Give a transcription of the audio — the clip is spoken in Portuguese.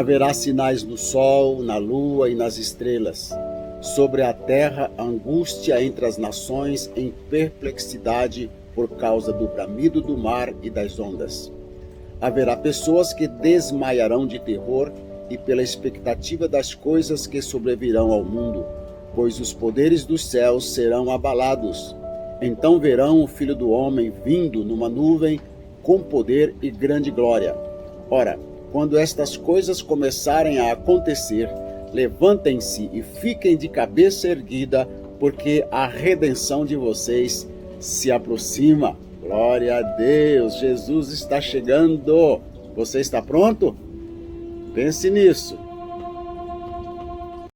Haverá sinais no sol, na lua e nas estrelas. Sobre a terra, angústia entre as nações em perplexidade por causa do bramido do mar e das ondas. Haverá pessoas que desmaiarão de terror e pela expectativa das coisas que sobrevirão ao mundo, pois os poderes dos céus serão abalados. Então verão o Filho do Homem vindo numa nuvem com poder e grande glória. Ora, quando estas coisas começarem a acontecer, levantem-se e fiquem de cabeça erguida, porque a redenção de vocês se aproxima. Glória a Deus, Jesus está chegando. Você está pronto? Pense nisso.